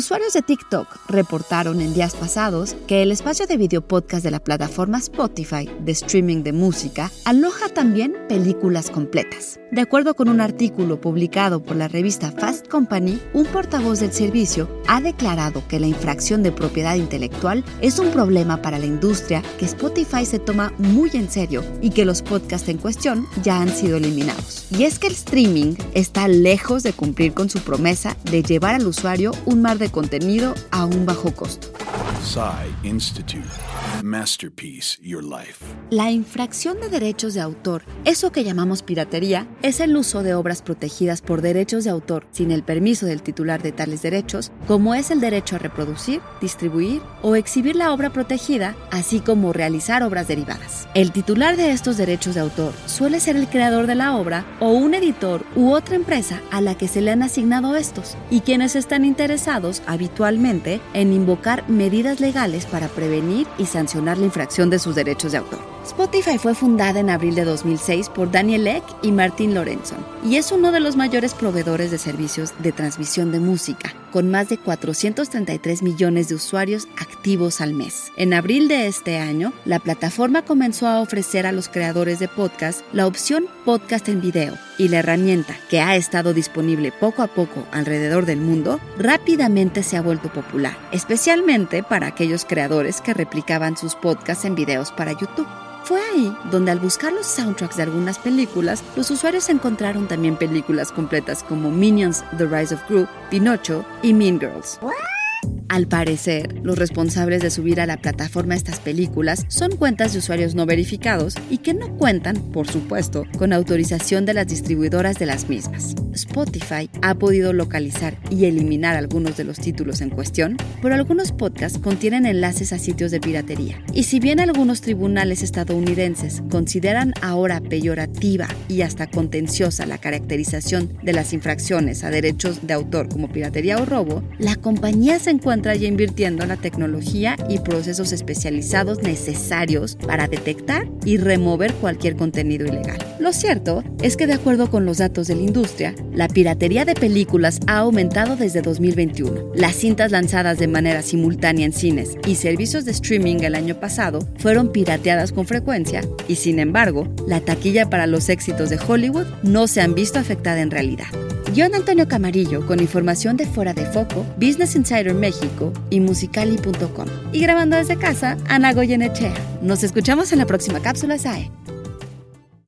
Usuarios de TikTok reportaron en días pasados que el espacio de video podcast de la plataforma Spotify de streaming de música aloja también películas completas. De acuerdo con un artículo publicado por la revista Fast Company, un portavoz del servicio ha declarado que la infracción de propiedad intelectual es un problema para la industria que Spotify se toma muy en serio y que los podcasts en cuestión ya han sido eliminados. Y es que el streaming está lejos de cumplir con su promesa de llevar al usuario un mar de contenido a un bajo costo. Institute. Masterpiece Your Life. La infracción de derechos de autor, eso que llamamos piratería, es el uso de obras protegidas por derechos de autor sin el permiso del titular de tales derechos, como es el derecho a reproducir, distribuir o exhibir la obra protegida, así como realizar obras derivadas. El titular de estos derechos de autor suele ser el creador de la obra o un editor u otra empresa a la que se le han asignado estos, y quienes están interesados habitualmente en invocar medidas legales para prevenir y sancionar la infracción de sus derechos de autor. Spotify fue fundada en abril de 2006 por Daniel Eck y Martin Lorenzo y es uno de los mayores proveedores de servicios de transmisión de música, con más de 433 millones de usuarios activos al mes. En abril de este año, la plataforma comenzó a ofrecer a los creadores de podcast la opción podcast en video y la herramienta, que ha estado disponible poco a poco alrededor del mundo, rápidamente se ha vuelto popular, especialmente para aquellos creadores que replicaban sus podcasts en videos para YouTube. Fue ahí donde al buscar los soundtracks de algunas películas, los usuarios encontraron también películas completas como Minions, The Rise of Gru, Pinocho y Mean Girls. Al parecer, los responsables de subir a la plataforma estas películas son cuentas de usuarios no verificados y que no cuentan, por supuesto, con autorización de las distribuidoras de las mismas. Spotify ha podido localizar y eliminar algunos de los títulos en cuestión, pero algunos podcasts contienen enlaces a sitios de piratería. Y si bien algunos tribunales estadounidenses consideran ahora peyorativa y hasta contenciosa la caracterización de las infracciones a derechos de autor como piratería o robo, la compañía se encuentra ya invirtiendo en la tecnología y procesos especializados necesarios para detectar y remover cualquier contenido ilegal. Lo cierto es que de acuerdo con los datos de la industria, la piratería de películas ha aumentado desde 2021. Las cintas lanzadas de manera simultánea en cines y servicios de streaming el año pasado fueron pirateadas con frecuencia y sin embargo, la taquilla para los éxitos de Hollywood no se han visto afectada en realidad. Guión Antonio Camarillo con información de Fuera de Foco, Business Insider México y Musicali.com. Y grabando desde casa, Ana Goyenechea. Nos escuchamos en la próxima cápsula SAE.